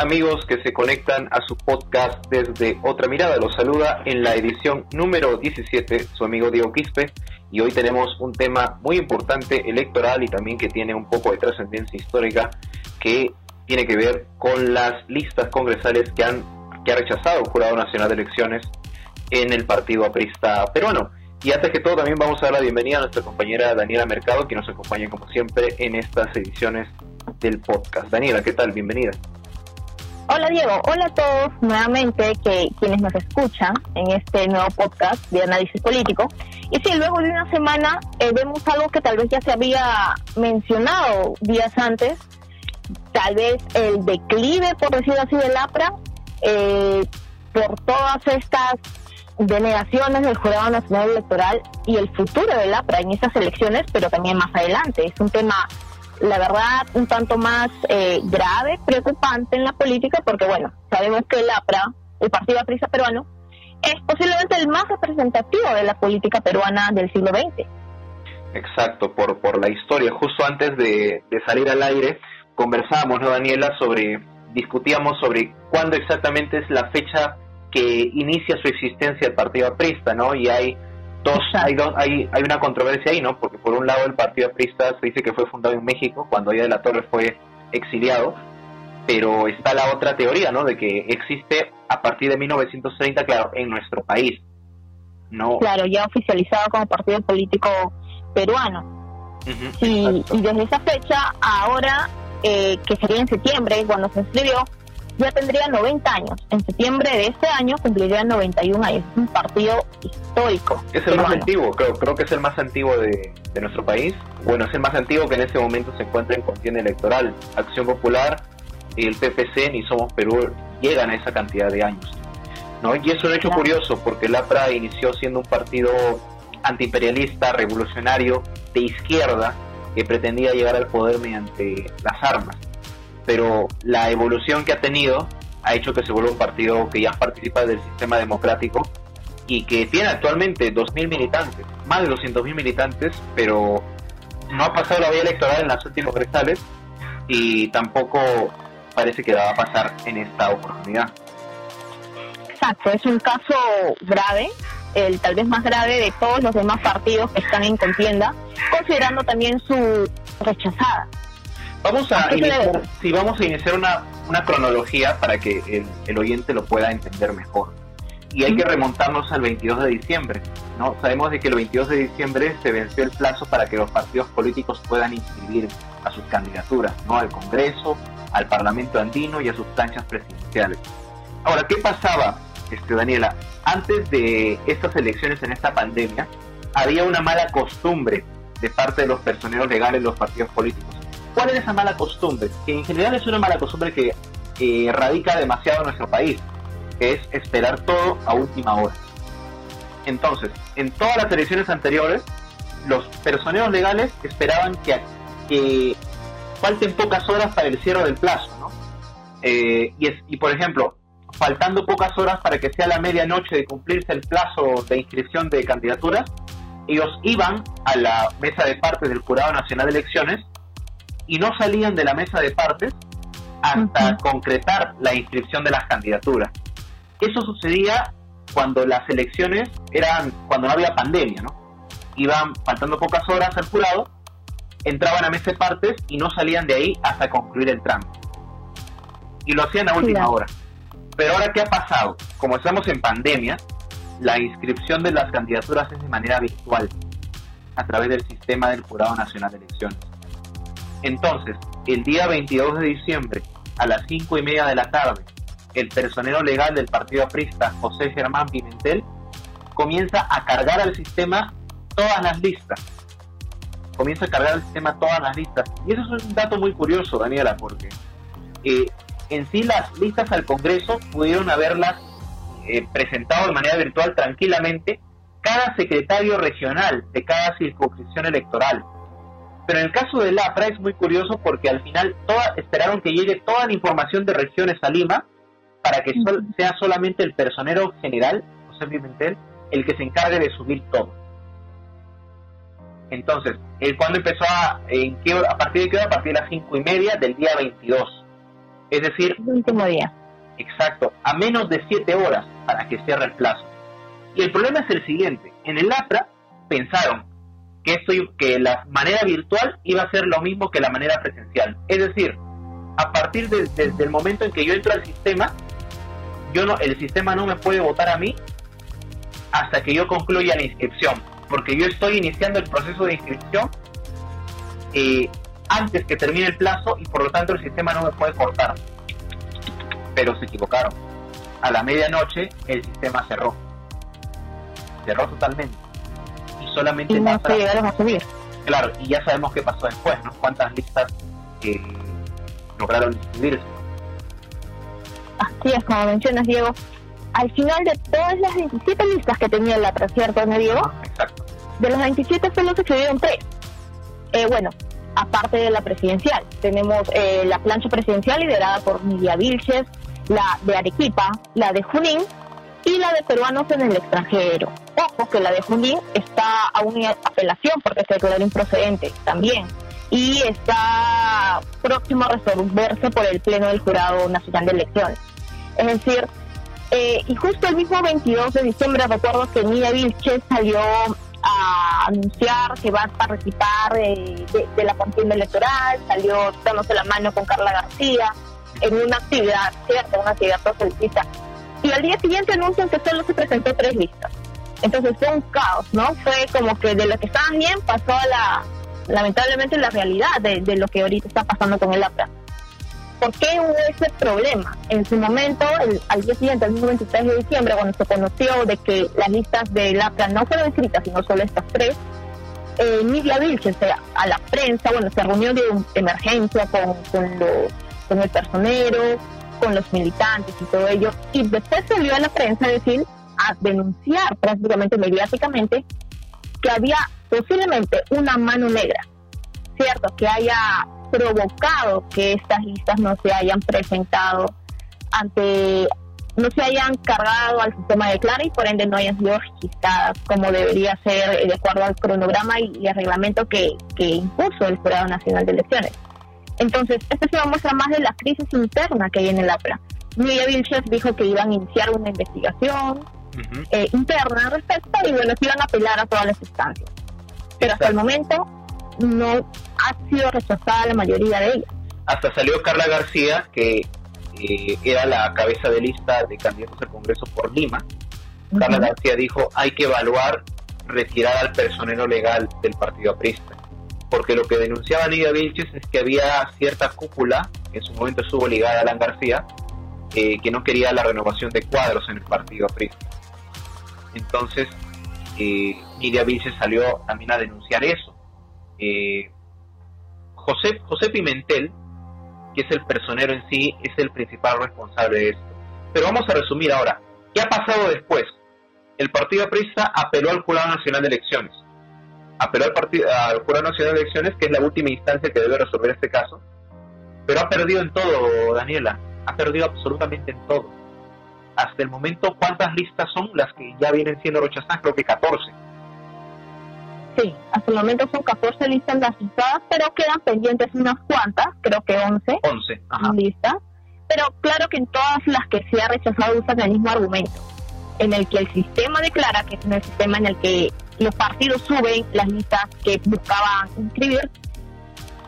Amigos que se conectan a su podcast desde Otra Mirada? Los saluda en la edición número 17 su amigo Diego Quispe y hoy tenemos un tema muy importante electoral y también que tiene un poco de trascendencia histórica que tiene que ver con las listas congresales que han que ha rechazado el Jurado Nacional de Elecciones en el Partido Aprista peruano. Y antes que todo también vamos a dar la bienvenida a nuestra compañera Daniela Mercado que nos acompaña como siempre en estas ediciones del podcast. Daniela, ¿qué tal? Bienvenida. Hola Diego, hola a todos nuevamente que quienes nos escuchan en este nuevo podcast de análisis político. Y sí, luego de una semana eh, vemos algo que tal vez ya se había mencionado días antes, tal vez el declive, por decirlo así, del APRA, eh, por todas estas denegaciones del Jurado Nacional Electoral y el futuro del APRA en estas elecciones, pero también más adelante. Es un tema la verdad, un tanto más eh, grave, preocupante en la política, porque bueno, sabemos que el APRA, el Partido Aprista Peruano, es posiblemente el más representativo de la política peruana del siglo XX. Exacto, por, por la historia. Justo antes de, salir al aire, conversábamos, ¿no, Daniela?, sobre, discutíamos sobre cuándo exactamente es la fecha que inicia su existencia el Partido Aprista, ¿no? Y hay dos, hay, dos hay, hay una controversia ahí, ¿no? Porque por un lado el Partido Aprista se dice que fue fundado en México, cuando Díaz de la Torre fue exiliado, pero está la otra teoría, ¿no? De que existe a partir de 1930, claro, en nuestro país. No. Claro, ya oficializado como partido político peruano. y, y, desde esa fecha, ahora, eh, que sería en septiembre, cuando se inscribió, ya tendría 90 años. En septiembre de este año cumpliría 91 años. Es un partido histórico. Es el más antiguo, creo, creo que es el más antiguo de, nuestro país. Bueno, es el más antiguo que en ese momento se encuentra en contienda electoral. Acción Popular y el PPC ni Somos Perú llegan a esa cantidad de años. ¿no? Y es un hecho curioso porque el APRA inició siendo un partido antiimperialista, revolucionario, de izquierda, que pretendía llegar al poder mediante las armas pero la evolución que ha tenido ha hecho que se vuelva un partido que ya participa del sistema democrático y que tiene actualmente 2.000 militantes, más de 200.000 militantes, pero no ha pasado la vía electoral en las últimas cristales y tampoco parece que va a pasar en esta oportunidad. Exacto, es un caso grave, el tal vez más grave de todos los demás partidos que están en contienda, considerando también su rechazada. Vamos a iniciar, vamos a iniciar una, una cronología para que el, oyente lo pueda entender mejor. Y hay que remontarnos al 22 de diciembre. ¿no? Sabemos de que el 22 de diciembre se venció el plazo para que los partidos políticos puedan inscribir a sus candidaturas, ¿no? al Congreso, al Parlamento andino y a sus planchas presidenciales. Ahora, ¿qué pasaba, este, Daniela? Antes de estas elecciones en esta pandemia, había una mala costumbre de parte de los personeros legales de los partidos políticos ¿Cuál es esa mala costumbre? Que en general es una mala costumbre que radica demasiado en nuestro país, que es esperar todo a última hora. Entonces, en todas las elecciones anteriores, los personeros legales esperaban que, falten pocas horas para el cierre del plazo, ¿no? Eh, y, y por ejemplo, faltando pocas horas para que sea la medianoche de cumplirse el plazo de inscripción de candidaturas, ellos iban a la mesa de partes del Jurado Nacional de Elecciones y no salían de la mesa de partes hasta concretar la inscripción de las candidaturas. Eso sucedía cuando las elecciones eran, cuando no había pandemia, ¿no? Iban faltando pocas horas al jurado, entraban a mesa de partes y no salían de ahí hasta concluir el trámite. Y lo hacían a última hora. Pero ahora, ¿qué ha pasado? Como estamos en pandemia, la inscripción de las candidaturas es de manera virtual, a través del sistema del Jurado Nacional de Elecciones. Entonces, el día 22 de diciembre, a las 5 y media de la tarde, el personero legal del Partido Aprista, José Germán Pimentel, comienza a cargar al sistema todas las listas. Comienza a cargar al sistema todas las listas. Y eso es un dato muy curioso, Daniela, porque eh, en sí las listas al Congreso pudieron haberlas eh, presentado de manera virtual tranquilamente cada secretario regional de cada circunscripción electoral. Pero en el caso del APRA es muy curioso porque al final toda, esperaron que llegue toda la información de regiones a Lima para que sea solamente el personero general, José Pimentel, el que se encargue de subir todo. Entonces, el cuando empezó a, en qué, a partir de qué hora? A partir de las cinco y media del día 22. Es decir, el último día. Exacto, a menos de siete horas para que cierre el plazo. Y el problema es el siguiente, en el APRA pensaron que esto que la manera virtual iba a ser lo mismo que la manera presencial. Es decir, a partir de, desde el momento en que yo entro al sistema, el sistema no me puede votar a mí hasta que yo concluya la inscripción, porque yo estoy iniciando el proceso de inscripción eh, antes que termine el plazo y por lo tanto el sistema no me puede cortar. Pero se equivocaron. A la medianoche el sistema cerró. Cerró totalmente. Y solamente... Y no se llegaron a subir. Claro, y ya sabemos qué pasó después, ¿no? Cuántas listas eh, lograron inscribirse. Así es, como mencionas, Diego. Al final de todas las 27 listas que tenía la ¿cierto, ¿no, Diego? Exacto. De los 27 solo se escribieron tres. Eh, bueno, aparte de la presidencial. Tenemos eh, la plancha presidencial liderada por Nidia Vilches, la de Arequipa, la de Junín y la de peruanos en el extranjero. Ojo que la de Junín está aún en apelación porque se declaró improcedente también y está próximo a resolverse por el Pleno del Jurado Nacional de Elecciones. Es decir, eh, y justo el mismo 22 de diciembre recuerdo que Nidia Vilches salió a anunciar que va a participar de, la contienda electoral, salió dándose la mano con Carla García en una actividad, ¿cierto? Una actividad proselitista. Y al día siguiente anuncian que solo se presentó tres listas. Entonces fue un caos, ¿no? Fue como que de lo que estaban bien pasó a la, lamentablemente, la realidad de, de lo que ahorita está pasando con el APRA. ¿Por qué hubo ese problema? En su momento, al día siguiente, el 23 de diciembre, cuando se conoció de que las listas de APRA no fueron escritas, sino solo estas tres, eh, Nidia Vilches a la prensa, bueno, se reunió de emergencia con, con, los, con el personero, con los militantes y todo ello, y después salió a la prensa a decir, a denunciar prácticamente mediáticamente que había posiblemente una mano negra, ¿cierto? Que haya provocado que estas listas no se hayan presentado ante, no se hayan cargado al sistema de Clara y por ende no hayan sido registradas como debería ser de acuerdo al cronograma y, el reglamento que, que impuso el Jurado Nacional de Elecciones. Entonces, esto se muestra más de la crisis interna que hay en el APRA. Miguel Vilches dijo que iban a iniciar una investigación eh, interna al respecto y bueno, que iban a apelar a todas las instancias. Pero hasta el momento no ha sido rechazada la mayoría de ellas. Hasta salió Carla García, que eh, era la cabeza de lista de candidatos al Congreso por Lima. Carla García dijo, hay que evaluar retirar al personero legal del partido aprista. Porque lo que denunciaba Nidia Vilches es que había cierta cúpula, que en su momento estuvo ligada a Alan García, eh, que no quería la renovación de cuadros en el partido aprista. Entonces, eh, Nidia Vilches salió también a denunciar eso. Eh, José, José Pimentel, que es el personero en sí, es el principal responsable de esto. Pero vamos a resumir ahora. ¿Qué ha pasado después? El Partido Aprista apeló al Jurado Nacional de Elecciones. Apeló al, partido, al Jurado Nacional de Elecciones, que es la última instancia que debe resolver este caso. Pero ha perdido en todo, Daniela. Ha perdido absolutamente en todo. Hasta el momento, ¿cuántas listas son las que ya vienen siendo rechazadas? Creo que 14 Sí, hasta el momento son 14 listas registradas, pero quedan pendientes unas cuantas, creo que 11. 11, ajá. Listas. Pero claro que en todas las que se ha rechazado usan el mismo argumento, en el que el sistema declara, que es el sistema en el que los partidos suben las listas que buscaban inscribir,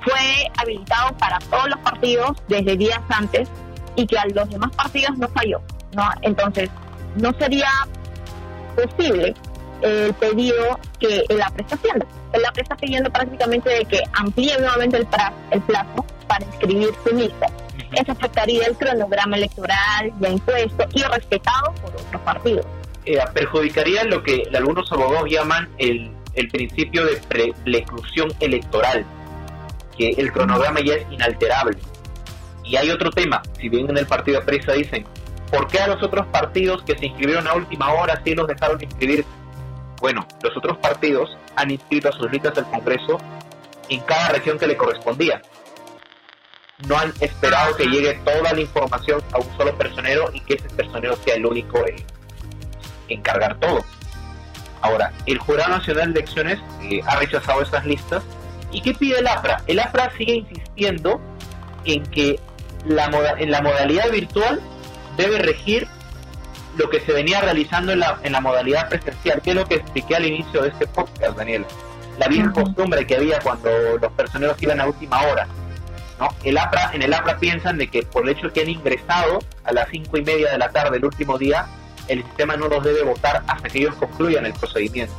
fue habilitado para todos los partidos desde días antes y que a los demás partidos no falló. ¿no? Entonces, no sería posible el pedido que la está haciendo. La está pidiendo prácticamente de que amplíe nuevamente el, plazo, el plazo para inscribir su lista. Eso afectaría el cronograma electoral ya impuesto y respetado por otros partidos. Eh, perjudicaría lo que algunos abogados llaman el, el principio de preclusión electoral, que el cronograma ya es inalterable. Y hay otro tema, si bien en el partido de presa dicen, ¿por qué a los otros partidos que se inscribieron a última hora sí los dejaron inscribirse? Bueno, los otros partidos han inscrito a sus listas del Congreso en cada región que le correspondía. No han esperado que llegue toda la información a un solo personero y que ese personero sea el único en, encargar todo. Ahora, el Jurado Nacional de Elecciones eh, ha rechazado esas listas. ¿Y qué pide el APRA? El APRA sigue insistiendo en que la en la modalidad virtual debe regir lo que se venía realizando en la, en la modalidad presencial, que es lo que expliqué al inicio de este podcast, Daniel. La vieja costumbre que había cuando los personeros iban a última hora. ¿no? El APRA, en el APRA piensan de que por el hecho de que han ingresado a las cinco y media de la tarde el último día, el sistema no los debe votar hasta que ellos concluyan el procedimiento.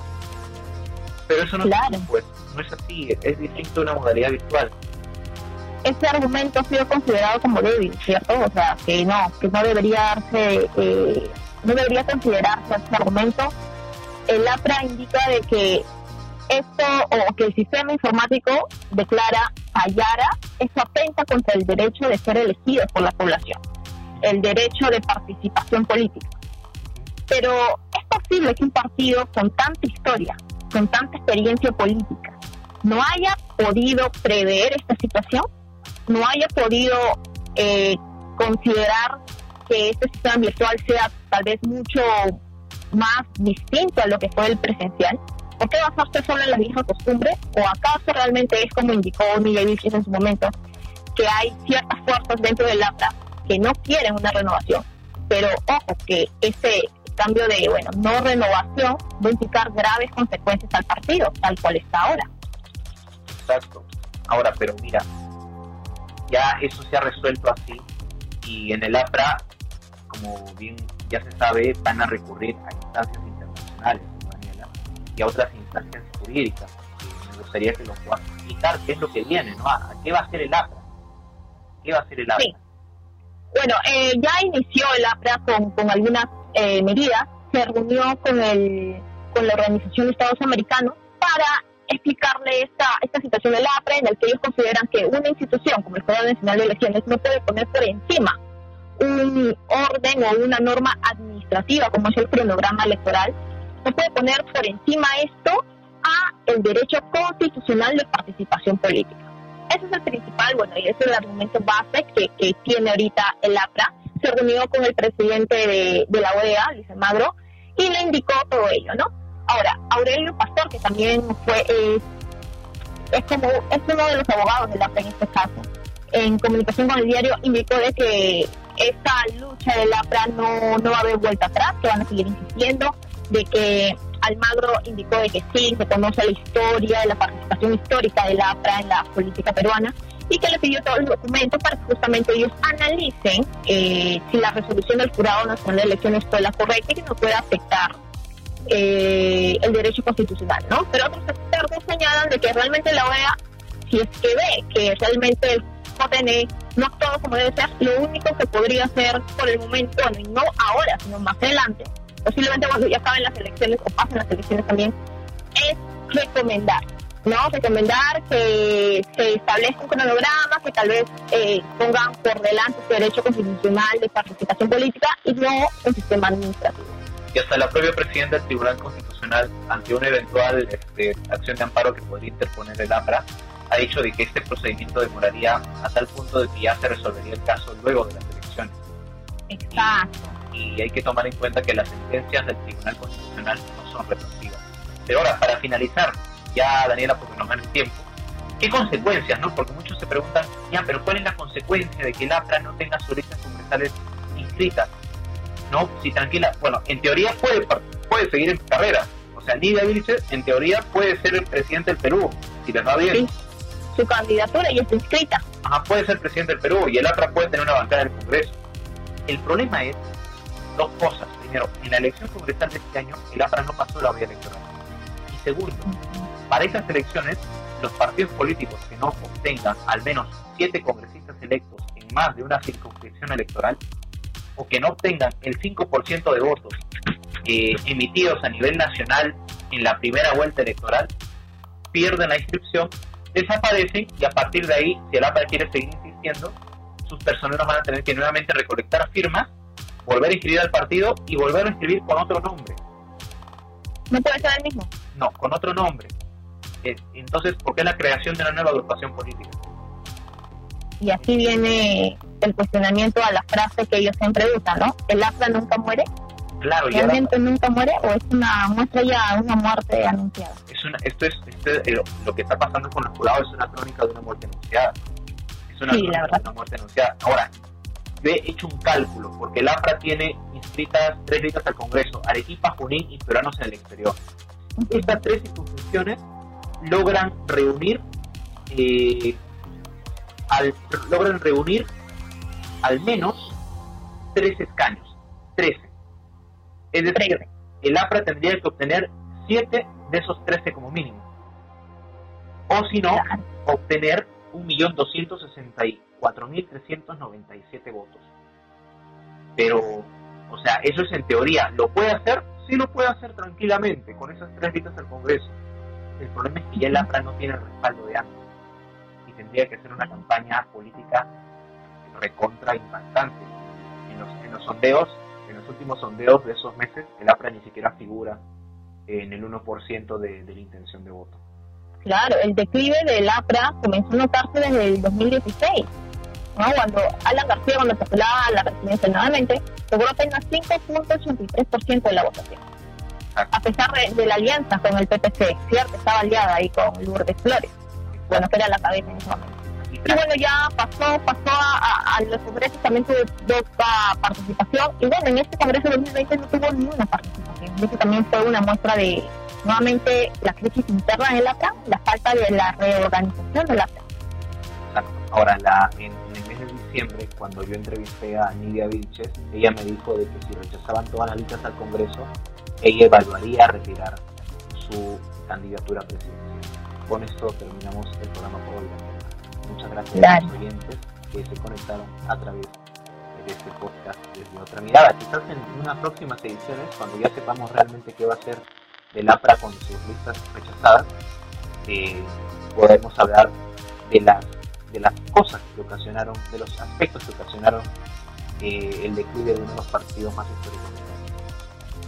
Pero eso no, es, así, pues, no es así, es distinto a una modalidad virtual ese argumento ha sido considerado como débil, ¿cierto? O sea, que no, que no debería darse, eh, no debería considerarse ese argumento. El APRA indica de que esto o que el sistema informático declara fallara, eso atenta contra el derecho de ser elegido por la población, el derecho de participación política. Pero es posible que un partido con tanta historia, con tanta experiencia política, no haya podido prever esta situación no haya podido eh, considerar que este sistema virtual sea tal vez mucho más distinto a lo que fue el presencial? ¿Por qué basarse solo en la misma costumbre? ¿O acaso realmente es como indicó Miguel Vilches en su momento, que hay ciertas fuerzas dentro del APRA que no quieren una renovación? Pero ojo, que ese cambio de, bueno, no renovación va a implicar graves consecuencias al partido, tal cual está ahora. Exacto. Ahora, pero mira, ya eso se ha resuelto así y en el APRA, como bien ya se sabe, van a recurrir a instancias internacionales, Daniela, y a otras instancias jurídicas. me gustaría que lo puedas explicar qué es lo que viene, ¿no? ¿A qué va a hacer el APRA? ¿Qué va a hacer el APRA? Bueno, eh, ya inició el APRA con, con algunas eh, medidas, se reunió con, el, con la Organización de Estados Americanos para explicarle esta, esta situación del APRE, en el que ellos consideran que una institución como el Jurado Nacional de Elecciones no puede poner por encima un orden o una norma administrativa como es el cronograma electoral, no puede poner por encima esto a el derecho constitucional de participación política. Ese es el principal, bueno, y ese es el argumento base que, que tiene ahorita el APRA. Se reunió con el presidente de, de la OEA, Luis Magro, y le indicó todo ello, ¿no? Ahora, Aurelio Pastor, que también fue, es como, es uno de los abogados de la en este caso, en comunicación con el diario indicó de que esta lucha del APRA no, no va a haber vuelta atrás, que van a seguir insistiendo, de que Almagro indicó de que sí, se conoce la historia, la participación histórica del APRA en la política peruana y que le pidió todos los documentos para que justamente ellos analicen eh, si la resolución del Jurado Nacional de Elecciones fue la correcta y que no pueda afectar eh, el derecho constitucional, ¿no? Pero otros expertos señalan de que realmente la OEA, si es que ve que realmente el JN no todo como debe ser, lo único que podría hacer por el momento, bueno, y no ahora, sino más adelante, posiblemente cuando ya acaben las elecciones o pasen las elecciones también, es recomendar, ¿no? Recomendar que se establezca un cronograma, que tal vez eh, pongan por delante su derecho constitucional de participación política y no un sistema administrativo y hasta la propia presidenta del Tribunal Constitucional, ante una eventual este, acción de amparo que podría interponer el APRA, ha dicho de que este procedimiento demoraría a tal punto de que ya se resolvería el caso luego de las elecciones. Exacto. Y, hay que tomar en cuenta que las sentencias del Tribunal Constitucional no son retroactivas. Pero ahora, para finalizar, ya Daniela, porque nos el tiempo, ¿qué consecuencias, no? Porque muchos se preguntan, ya, pero ¿cuál es la consecuencia de que el APRA no tenga sus listas congresales inscritas? ¿no? Si tranquila, bueno, en teoría puede, puede seguir en carrera. O sea, Lidia Vilches, en teoría, puede ser el presidente del Perú, si les va bien. Su candidatura ya está inscrita. Ajá, puede ser presidente del Perú y el APRA puede tener una bancada en el Congreso. El problema es dos cosas. Primero, en la elección congresal de este año, el APRA no pasó la vía electoral. Y segundo, para esas elecciones, los partidos políticos que no obtengan al menos siete congresistas electos en más de una circunscripción electoral o que no obtengan el 5% de votos eh, emitidos a nivel nacional en la primera vuelta electoral, pierden la inscripción, desaparecen y a partir de ahí, si el APA quiere seguir insistiendo, sus personeros van a tener que nuevamente recolectar firmas, volver a inscribir al partido y volver a inscribir con otro nombre. ¿No puede ser el mismo? No, con otro nombre. Eh, entonces, ¿por qué la creación de una nueva agrupación política? Y así viene el cuestionamiento a la frase que ellos siempre usan, ¿no? ¿El APRA nunca muere? Claro, ¿Realmente nunca muere o es una muestra ya una muerte anunciada? Es una, esto es, esto lo, que está pasando con los jurados es una crónica de una muerte anunciada. Es una sí, la verdad. de una muerte anunciada. Ahora, yo he hecho un cálculo, porque el APRA tiene inscritas tres listas al Congreso, Arequipa, Junín y Peruanos en el exterior. Estas tres instituciones logran reunir eh, al, logran reunir al menos tres escaños, 13. Es decir, el APRA tendría que obtener siete de esos 13 como mínimo. O si no, obtener 1.264.397 votos. Pero, o sea, eso es en teoría. ¿Lo puede hacer? Sí lo puede hacer tranquilamente, con esas tres listas al Congreso. El problema es que ya el APRA no tiene el respaldo de antes. Y tendría que ser una campaña política recontra impactante. En los, en los sondeos, en los últimos sondeos de esos meses, el APRA ni siquiera figura en el 1% de, de la intención de voto. Claro, el declive del APRA comenzó a notarse desde el 2016. ¿no? Cuando Alan García, cuando postulaba a la presidencia nuevamente, logró apenas 5.83% de la votación. A pesar de, la alianza con el PPC, ¿cierto? Estaba aliada ahí con Lourdes Flores, bueno, que era la cabeza en ese momento. Y bueno, ya pasó, pasó a, los congresos, también tuvo poca participación. Y bueno, en este congreso de 2020 no tuvo ninguna participación. Eso también fue una muestra de, nuevamente, la crisis interna en el APRA, la falta de la reorganización del APRA. Ahora, la, en, el mes de diciembre, cuando yo entrevisté a Nidia Vilches, ella me dijo de que si rechazaban todas las listas al Congreso, ella evaluaría retirar su candidatura presidencial. Con esto terminamos el programa por hoy. Muchas gracias a los oyentes que se conectaron a través de este podcast desde otra mirada. Quizás en unas próximas ediciones, cuando ya sepamos realmente qué va a ser del APRA con sus listas rechazadas, eh, podemos hablar de las, de las cosas que ocasionaron, de los aspectos que ocasionaron eh, el declive de uno de los partidos más históricos.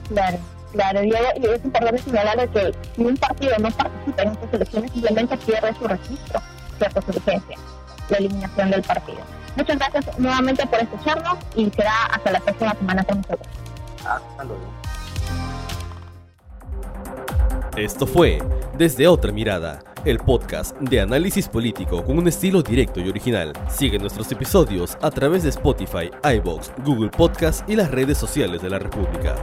Claro. Claro, y, es importante señalar que si un partido no participa en estas elecciones, simplemente pierde su registro, cierta su vigencia, la eliminación del partido. Muchas gracias nuevamente por escucharnos y será hasta la próxima semana con nosotros. Hasta luego. Esto fue Desde Otra Mirada, el podcast de análisis político con un estilo directo y original. Sigue nuestros episodios a través de Spotify, iBox, Google Podcast y las redes sociales de la República.